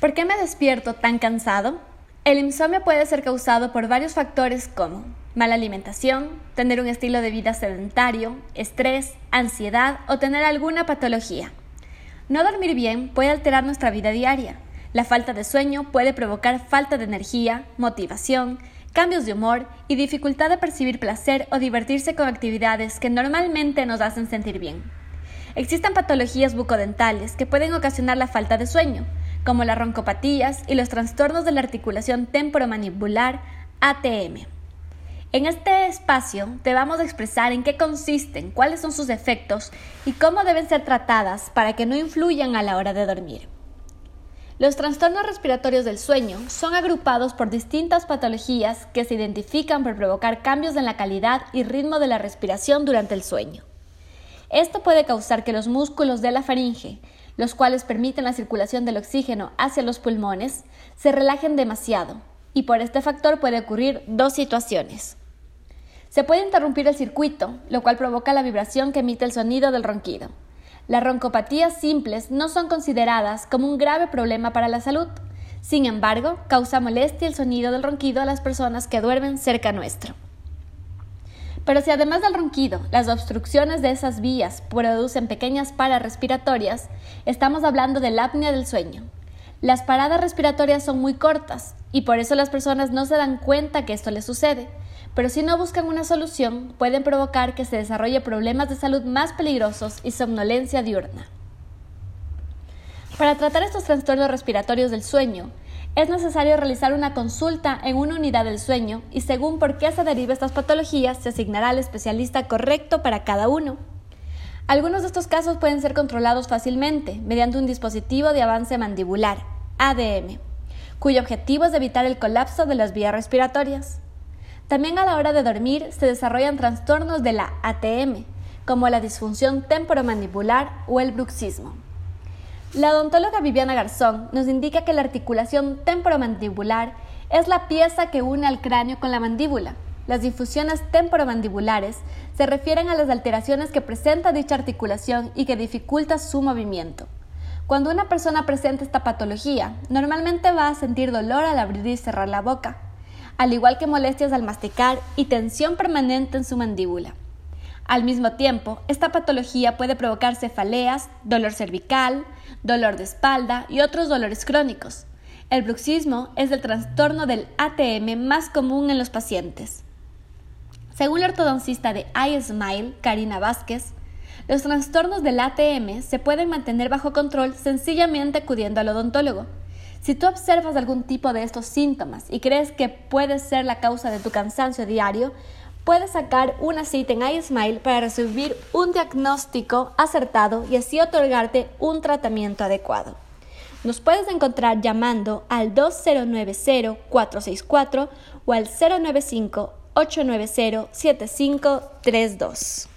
¿Por qué me despierto tan cansado? El insomnio puede ser causado por varios factores como mala alimentación, tener un estilo de vida sedentario, estrés, ansiedad o tener alguna patología. No dormir bien puede alterar nuestra vida diaria. La falta de sueño puede provocar falta de energía, motivación, cambios de humor y dificultad de percibir placer o divertirse con actividades que normalmente nos hacen sentir bien. Existen patologías bucodentales que pueden ocasionar la falta de sueño, como las roncopatías y los trastornos de la articulación temporomandibular ATM. En este espacio te vamos a expresar en qué consisten, cuáles son sus efectos y cómo deben ser tratadas para que no influyan a la hora de dormir. Los trastornos respiratorios del sueño son agrupados por distintas patologías que se identifican por provocar cambios en la calidad y ritmo de la respiración durante el sueño. Esto puede causar que los músculos de la faringe, los cuales permiten la circulación del oxígeno hacia los pulmones, se relajen demasiado, y por este factor puede ocurrir dos situaciones. Se puede interrumpir el circuito, lo cual provoca la vibración que emite el sonido del ronquido. Las roncopatías simples no son consideradas como un grave problema para la salud. Sin embargo, causa molestia el sonido del ronquido a las personas que duermen cerca nuestro. Pero si además del ronquido, las obstrucciones de esas vías producen pequeñas paras respiratorias, estamos hablando del apnea del sueño. Las paradas respiratorias son muy cortas y por eso las personas no se dan cuenta que esto les sucede, pero si no buscan una solución, pueden provocar que se desarrolle problemas de salud más peligrosos y somnolencia diurna. Para tratar estos trastornos respiratorios del sueño, es necesario realizar una consulta en una unidad del sueño y según por qué se deriva estas patologías, se asignará al especialista correcto para cada uno. Algunos de estos casos pueden ser controlados fácilmente mediante un dispositivo de avance mandibular, ADM, cuyo objetivo es evitar el colapso de las vías respiratorias. También a la hora de dormir se desarrollan trastornos de la ATM, como la disfunción temporomandibular o el bruxismo. La odontóloga Viviana Garzón nos indica que la articulación temporomandibular es la pieza que une al cráneo con la mandíbula. Las difusiones temporomandibulares se refieren a las alteraciones que presenta dicha articulación y que dificulta su movimiento. Cuando una persona presenta esta patología, normalmente va a sentir dolor al abrir y cerrar la boca, al igual que molestias al masticar y tensión permanente en su mandíbula. Al mismo tiempo, esta patología puede provocar cefaleas, dolor cervical, dolor de espalda y otros dolores crónicos. El bruxismo es el trastorno del ATM más común en los pacientes. Según la ortodoncista de iSmile, Karina Vázquez, los trastornos del ATM se pueden mantener bajo control sencillamente acudiendo al odontólogo. Si tú observas algún tipo de estos síntomas y crees que puede ser la causa de tu cansancio diario, puedes sacar una cita en iSmile para recibir un diagnóstico acertado y así otorgarte un tratamiento adecuado. Nos puedes encontrar llamando al 2090-464 o al 095-890-7532.